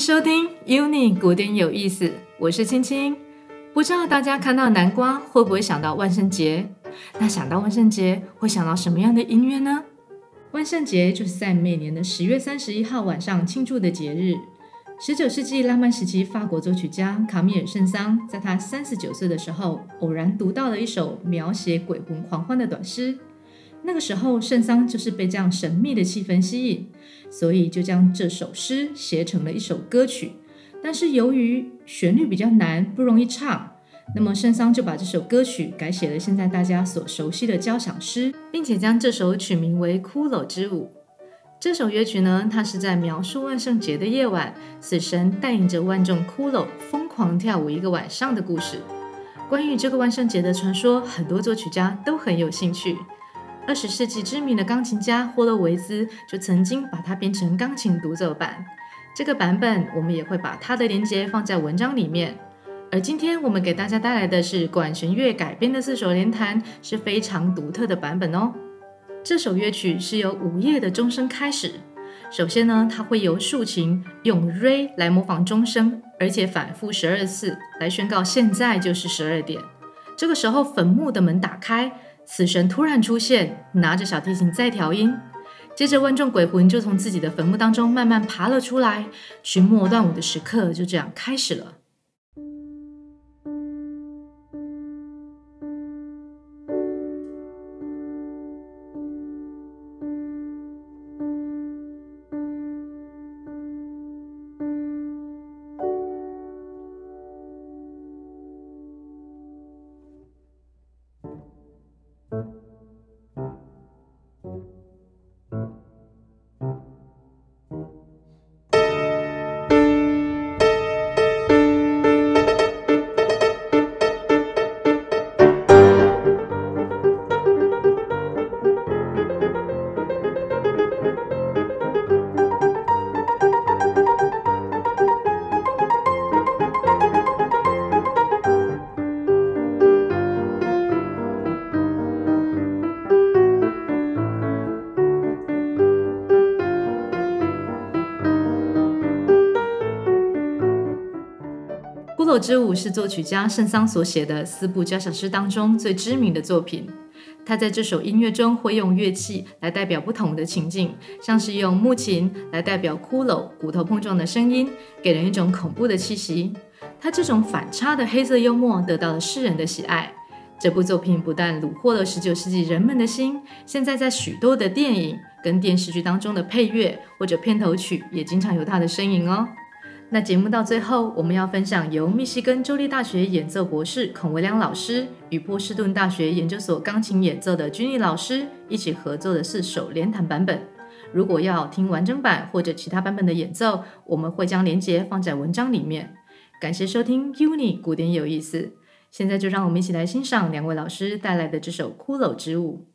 收听 Uni 古典有意思，我是青青。不知道大家看到南瓜会不会想到万圣节？那想到万圣节会想到什么样的音乐呢？万圣节就是在每年的十月三十一号晚上庆祝的节日。十九世纪浪漫时期，法国作曲家卡米尔·圣桑在他三十九岁的时候，偶然读到了一首描写鬼魂狂欢的短诗。那个时候，圣桑就是被这样神秘的气氛吸引，所以就将这首诗写成了一首歌曲。但是由于旋律比较难，不容易唱，那么圣桑就把这首歌曲改写了现在大家所熟悉的交响诗，并且将这首曲名为《骷髅之舞》。这首乐曲呢，它是在描述万圣节的夜晚，死神带领着万众骷髅疯狂跳舞一个晚上的故事。关于这个万圣节的传说，很多作曲家都很有兴趣。二十世纪知名的钢琴家霍洛维兹就曾经把它编成钢琴独奏版。这个版本我们也会把它的连接放在文章里面。而今天我们给大家带来的是管弦乐改编的四手联弹，是非常独特的版本哦。这首乐曲是由午夜的钟声开始。首先呢，它会由竖琴用 re 来模仿钟声，而且反复十二次来宣告现在就是十二点。这个时候，坟墓的门打开，死神突然出现，拿着小提琴在调音。接着，万众鬼魂就从自己的坟墓当中慢慢爬了出来，寻魔断舞的时刻就这样开始了。《骷髅之舞》是作曲家圣桑所写的四部交响诗当中最知名的作品。他在这首音乐中会用乐器来代表不同的情境，像是用木琴来代表骷髅骨头碰撞的声音，给人一种恐怖的气息。他这种反差的黑色幽默得到了世人的喜爱。这部作品不但虏获了十九世纪人们的心，现在在许多的电影跟电视剧当中的配乐或者片头曲也经常有他的身影哦。那节目到最后，我们要分享由密西根州立大学演奏博士孔维良老师与波士顿大学研究所钢琴演奏的君毅老师一起合作的四首联弹版本。如果要听完整版或者其他版本的演奏，我们会将连接放在文章里面。感谢收听 Uni 古典有意思，现在就让我们一起来欣赏两位老师带来的这首《骷髅之舞》。